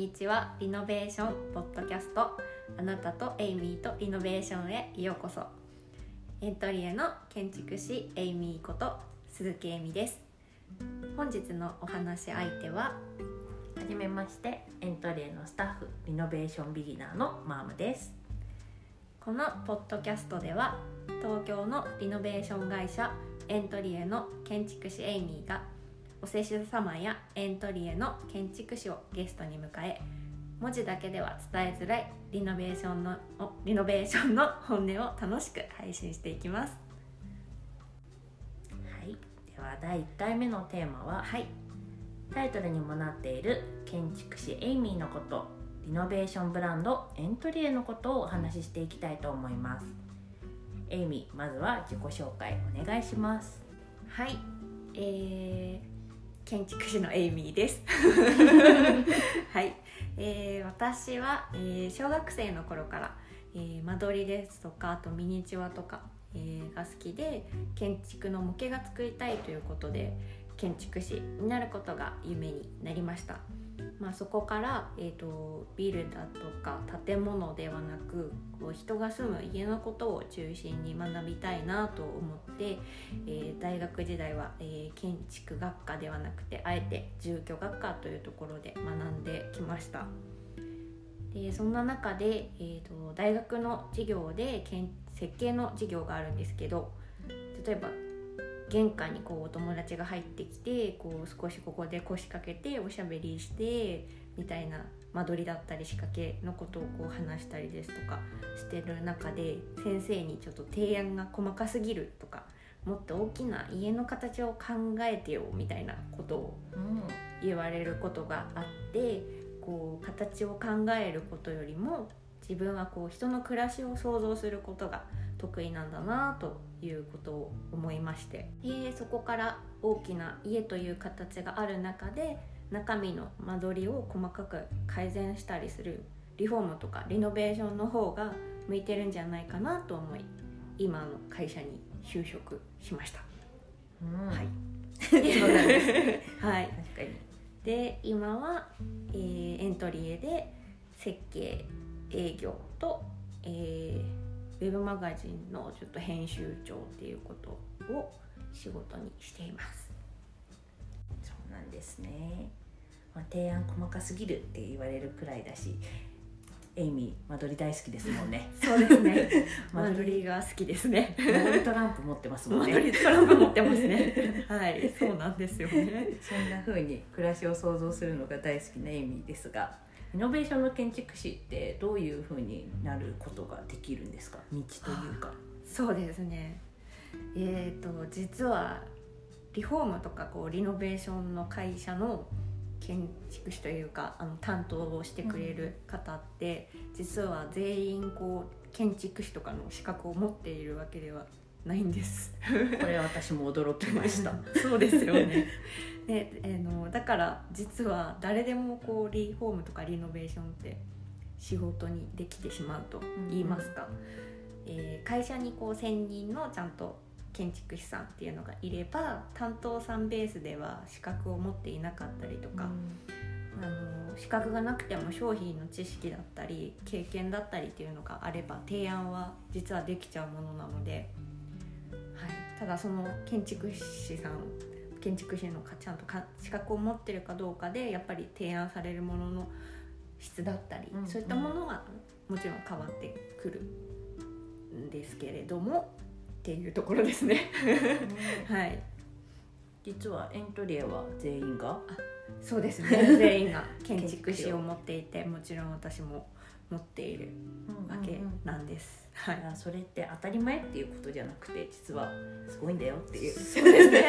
にちはリノベーションポッドキャストあなたとエイミーとリノベーションへようこそ。エントリエの建築士エイミーこと鈴木エミです。本日のお話し相手ははじめましてエントリエのスタッフリノベーションビギナーのマームです。このポッドキャストでは東京のリノベーション会社エントリエの建築士エイミーがお施主様やエントリエの建築士をゲストに迎え文字だけでは伝えづらいリノベーションのリノベーションの本音を楽しく配信していきます。はい。では第1回目のテーマは、はい。タイトルにもなっている建築士エイミーのことリノベーションブランドエントリエのことをお話ししていきたいと思います。エイミーまずは自己紹介お願いします。はい。えー建築士のエイミーです。はい、えー私は、えー小学生の頃から、えー間取りですとかあとミニチュアとか、えーが好きで建築の模型が作りたいということで建築士になることが夢になりました、まあ、そこから、えー、とビルだとか建物ではなくこう人が住む家のことを中心に学びたいなと思って、えー大学時代は、えー建築学科ではなくてあえて住居学科というところで学んできました。でそんな中で、えー、と大学の授業で建設計の授業があるんですけど例えば玄関にこうお友達が入ってきてこう少しここで腰掛けておしゃべりしてみたいな間取りだったり仕掛けのことをこう話したりですとかしてる中で先生にちょっと提案が細かすぎるとかもっと大きな家の形を考えてよみたいなことを言われることがあってこう形を考えることよりも自分はこう人の暮らしを想像することが得意なんだなということを思いまして。でそこから大きな家という形がある中で中身の間取りを細かく改善したりするリフォームとかリノベーションの方が向いてるんじゃないかなと思い今の会社に就職しました。うん。はい。はい。確かに。で今は、えーエントリエで設計営業と、えーウェブマガジンのちょっと編集長っていうことを仕事にしています。そうなんですね、まあ、提案細かすぎるって言われるくらいだしエイミー間取り大好きですもんねそうですね。間間取りが好きですね。トランプ持ってますもん間ねトランプ持ってますね。はい、そうなんですよね。そんな風に暮らしを想像するのが大好きなエイミーですがイノベーションの建築士ってどういう風になることができるんですか？道というか。そうですね。えっ、と実はリフォームとかこうリノベーションの会社の建築士というかあの担当をしてくれる方って、実は全員こう建築士とかの資格を持っているわけではないんです。これは私も驚きました そうですよね。で、えーのだから実は誰でもこうリフォームとかリノベーションって仕事にできてしまうと言いますか、えー会社にこう専任のちゃんと建築士さんっていうのがいれば担当さんベースでは資格を持っていなかったりとか、あの資格がなくても商品の知識だったり経験だったりっていうのがあれば提案は実はできちゃうものなので、はい、ただその建築士さん建築士のかちゃんとか資格を持ってるかどうかでやっぱり提案されるものの質だったり、うんそういったものはもちろん変わってくるんですけれどもっていうところですね。はい。実はエントリエは全員が？そうですね。全員が建築士を持っていてもちろん私も持っているわけなんです、はい。それって当たり前っていうことじゃなくて実はすごいんだよっていう。そうですね。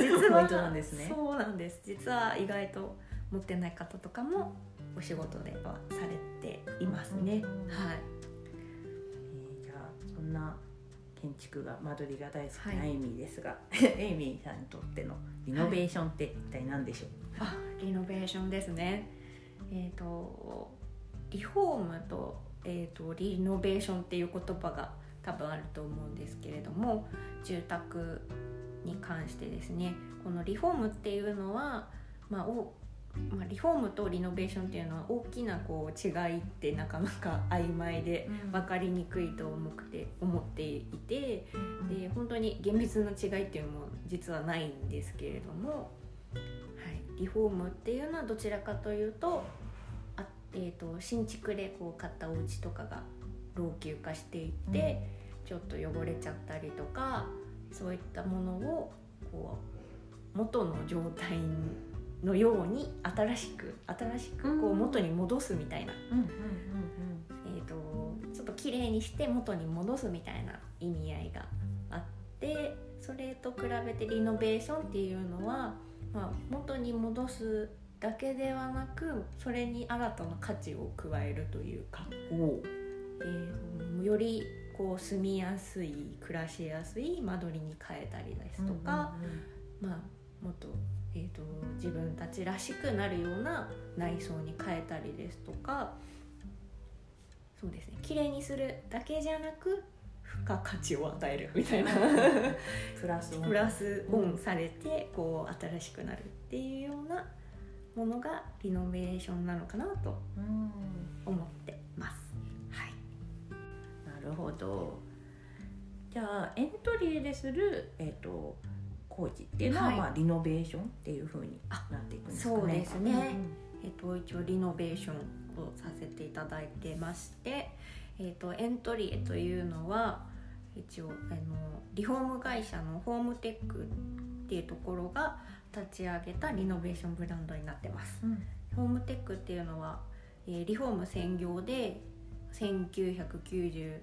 実はポイントなんですねそうなんです。実は意外と持ってない方とかもお仕事ではされていますね、うんうんうん。はい。えーじゃあそんな建築が間取りが大好きはないエイミーですが、エイミーさんにとってのリノベーションって一体何でしょう、あリノベーションですね。えっ、とリフォームと,、えー、とリノベーションっていう言葉が多分あると思うんですけれども住宅に関してですね。このリフォームっていうのは、まあ、おまあ、リフォームとリノベーションっていうのは大きなこう違いってなかなか曖昧で分かりにくいと思って思っていてで本当に厳密な違いっていうのも実はないんですけれども、はい、リフォームっていうのはどちらかというとあ、えーと、新築でこう買ったお家とかが老朽化していって、うん、ちょっと汚れちゃったりとかそういったものをこう元の状態のように新しく新しくこう元に戻すみたいな、えーと、ちょっと綺麗にして元に戻すみたいな意味合いがあってそれと比べてリノベーションっていうのは、まあ、元に戻すだけではなくそれに新たな価値を加えるというか、えー、よりこう住みやすい暮らしやすい間取りに変えたりですとか、まあ、もっと,、えーと、自分たちらしくなるような内装に変えたりですとか。そうですね。綺麗にするだけじゃなく付加価値を与えるみたいな。プラスプラスオンされてこう新しくなるっていうようなものがリノベーションなのかなと思ってます。はい、なるほど。じゃあエントリーでする、えーと、工事っていうのは、はい、まあ、リノベーションっていうふうになっていくんですかね。そうですね、うん、えーと、一応リノベーションをさせていただいてまして、えーと、エントリーというのは一応あのリフォーム会社のホームテックっていうところが立ち上げたリノベーションブランドになってます、うん、ホームテックっていうのは、えー、リフォーム専業で1993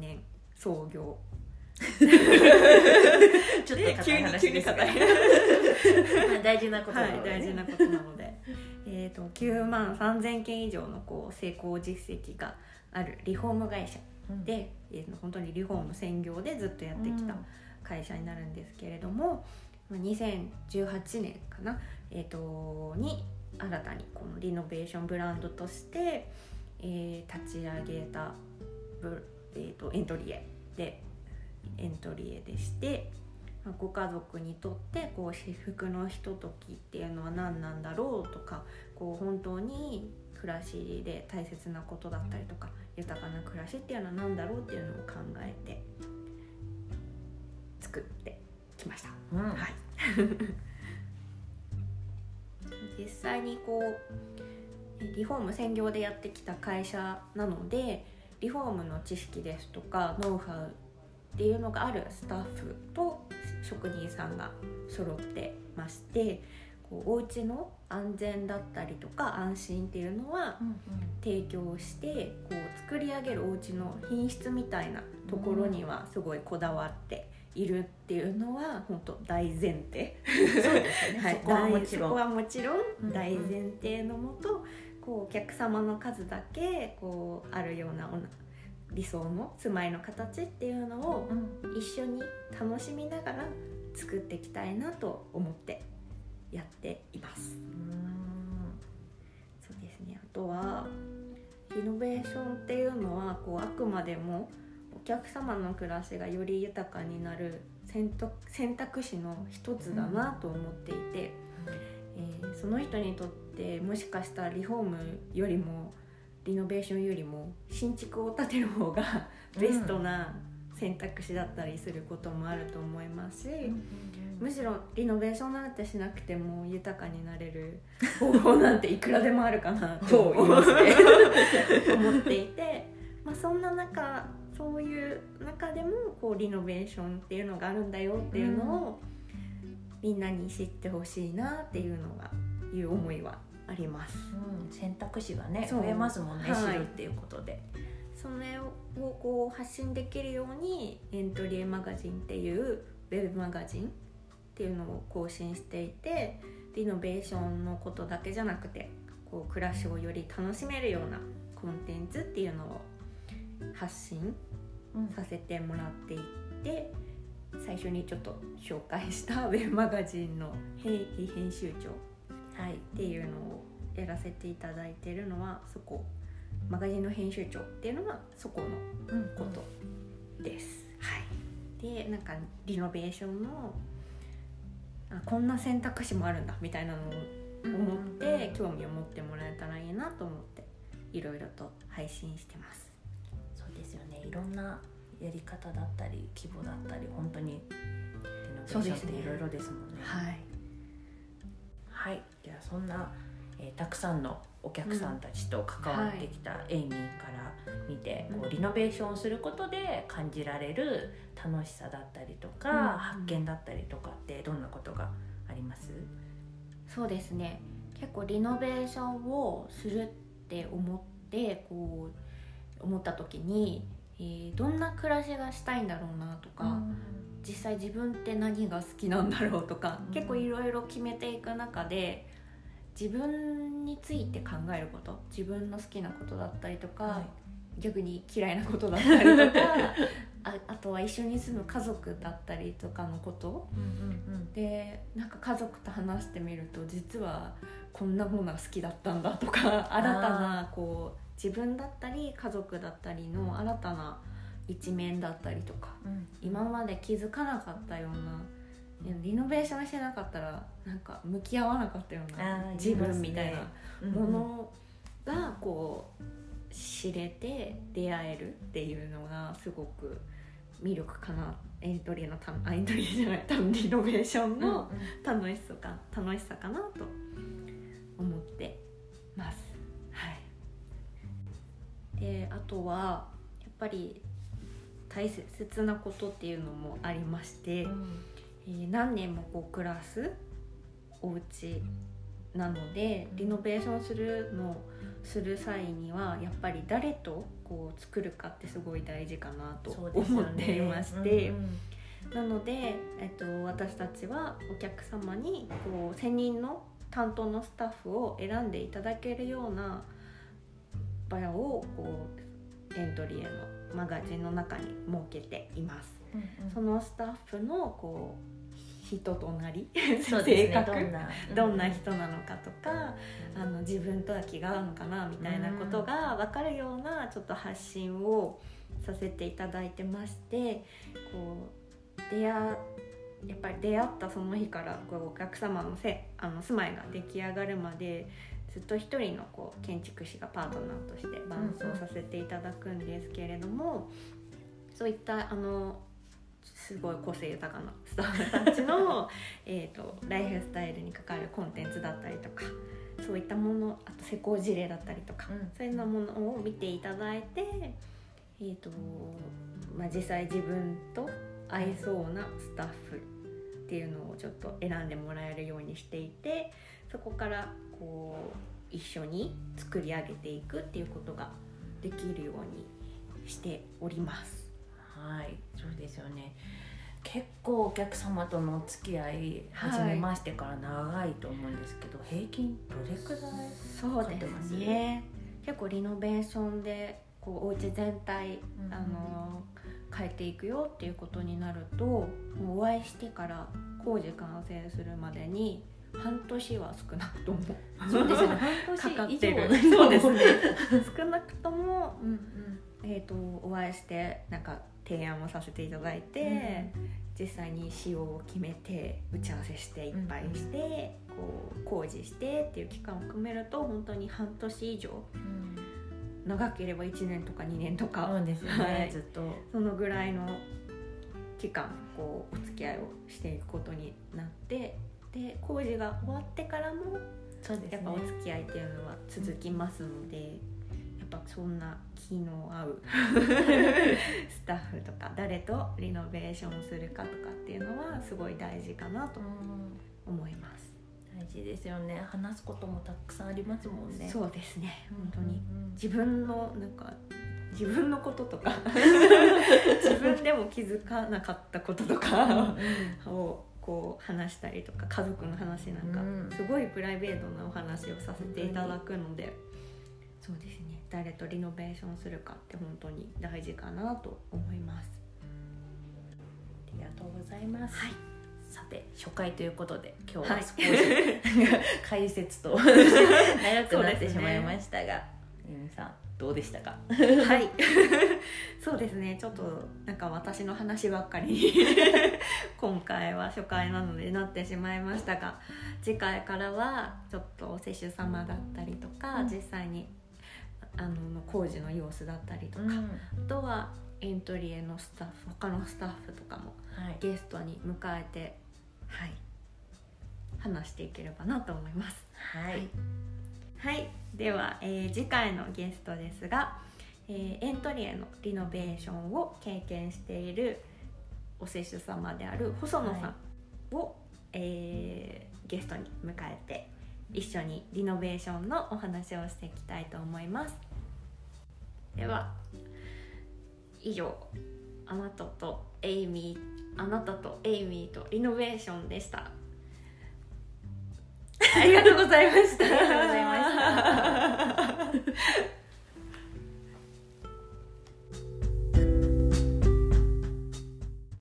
年創業。ちょっと硬い話ですが。大事なことなので、はい、大事なことなので。えと9万3000件以上のこう成功実績があるリフォーム会社で、うん、えー、本当にリフォーム専業でずっとやってきた会社になるんですけれども、2018年かな、えーと、に新たにこのリノベーションブランドとして、えー、立ち上げたブ、えーと、エントリエでエントリエでして、まあ、ご家族にとってこう至福のひとときっていうのは何なんだろうとかこう本当に暮らしで大切なことだったりとか豊かな暮らしっていうのは何だろうっていうのを考えて作ってきました。うん、はい。実際にこうリフォーム専業でやってきた会社なのでリフォームの知識ですとかノウハウっていうのがあるスタッフと職人さんが揃ってましてこうお家の安全だったりとか安心っていうのは提供してこう作り上げるお家の品質みたいなところにはすごいこだわっているっていうのは本当大前提。そうですね、はい、そこはもちろん。そこはもちろん大前提のもと、こうお客様の数だけこうあるような理想の住まいの形っていうのを一緒に楽しみながら作っていきたいなと思ってやっています。そうですね。あとはリノベーションっていうのはこうあくまでもお客様の暮らしがより豊かになる選択肢の一つだなと思っていて、えー、その人にとってもしかしたらリフォームよりもリノベーションよりも新築を建てる方が ベストな選択肢だったりすることもあると思いますし、むしろリノベーションなんてしなくても豊かになれる 方法なんていくらでもあるかなと思 っていて、まあ、そんな中そういう中でもこうリノベーションっていうのがあるんだよっていうのを、みんなに知ってほしいなっていうのがいう思いはあります、うん、選択肢がね増えますもんね、はい、知るっていうことで。それをこう発信できるようにエントリーマガジンっていうウェブマガジンっていうのを更新していてリノベーションのことだけじゃなくてこう暮らしをより楽しめるようなコンテンツっていうのを発信させてもらっていって最初にちょっと紹介したウェブマガジンの編集長、はい、っていうのをやらせていただいてるのはそこマガジンの編集長っていうのはそこのことです。はい、でなんかリノベーションのあこんな選択肢もあるんだみたいなのを思って、興味を持ってもらえたらいいなと思っていろいろと配信してます。いろんなやり方だったり規模だったり本当にリノベーションっていろいろですもんね。はい、はい、ではそんな、えーたくさんのお客さんたちと関わってきたエイミーから見て、うん。こうリノベーションをすることで感じられる楽しさだったりとか、うん。発見だったりとかってどんなことがあります、そうですね。結構リノベーションをするって思ってこう思った時に、えーどんな暮らしがしたいんだろうなとか、実際自分って何が好きなんだろうとか、うん。結構いろいろ決めていく中で自分について考えること自分の好きなことだったりとか、はい。逆に嫌いなことだったりとか ああとは一緒に住む家族だったりとかのこと。うんうんでなんか家族と話してみると実はこんなものが好きだったんだとか新たなこう自分だったり家族だったりの新たな一面だったりとかうん。うん今まで気づかなかったようなリノベーションしてなかったらなんか向き合わなかったような自分みたいなうんものがこう知れて出会えるっていうのがすごく魅力かな。エントリーのたあエントリーじゃない多分リノベーションうんの楽しさか楽しさかなと思ってであとはやっぱり大切なことっていうのもありまして、うんえー何年もこう暮らすお家なのでリノベーションするのする際にはやっぱり誰とこう作るかってすごい大事かなと思っていまして。うんうんなので、えっと、私たちはお客様にこう専任の担当のスタッフを選んでいただけるような場をこうエントリーへのマガジンの中に設けています。うんうん。そのスタッフのこう人となりね。性格どんなどんな人なのかとかあの自分とは気が合うのかなみたいなことが分かるようなちょっと発信をさせていただいてましてこう出会やっぱり出会ったその日からこうお客様のせあの住まいが出来上がるまでずっと一人のこう建築士がパートナーとして伴走させていただくんですけれども、そういったあのすごい個性豊かなスタッフたちの えーとライフスタイルに関わるコンテンツだったりとかそういったものあと施工事例だったりとか、うん。そういうようなものを見ていただいて、えーとまあ、実際自分と合いそうなスタッフっていうのをちょっと選んでもらえるようにしていてそこからこう一緒に作り上げていくっていうことができるようにしております。はいそうですよね。結構お客様とのお付き合いはい始めましてから長いと思うんですけど、平均どれくらいそうでかかってます？すね。結構リノベーションでこうお家全体、うん。あの変えていくよっていうことになるともうお会いしてから工事完成するまでに半年は少なくとも。そうですよね。半かかっ年以てる。上そうですね。少なくとも、うんうん。えー、とお会いしてなんか提案をさせていただいて、実際に仕様を決めて打ち合わせしていっぱいして、こう工事してっていう期間を含めると本当に半年以上。うん。長ければ1年とか2年とか、そうですよね、はい。ずっと。そのぐらいの期間こうお付き合いをしていくことになってで工事が終わってからもそうですやっぱお付き合いっていうのは続きますので、やっぱそんな気の合う スタッフとか誰とリノベーションするかとかっていうのはすごい大事かなとうん思います。大事ですよね。話すこともたくさんありますもんね。そうですね。本当に。うんうん自分のなんか自分のこととか 自分でも気づかなかったこととかをこう話したりとか家族の話なんかうん。すごいプライベートなお話をさせていただくのでそうですね。誰とリノベーションするかって本当に大事かなと思います。ありがとうございます、はい。さて初回ということで今日ははい少し、解説と 長くなってしまいましたが、えみさんどうでしたか？はい。そうですね。ちょっとなんか私の話ばっかり。に 今回は初回なのでなってしまいましたが次回からはちょっとお施主様だったりとか、うん。実際にあの工事の様子だったりとか、うん。あとはエントリエのスタッフ他のスタッフとかもはい。ゲストに迎えてはい話していければなと思います。はいはい、では、えー次回のゲストですが、えーエントリエのリノベーションを経験しているお施主様である細野さんを、えーゲストに迎えて一緒にリノベーションのお話をしていきたいと思います。では以上あなたとエイミーあなたとエイミーとリノベーションでしたありがとうございました。ありがとうございました。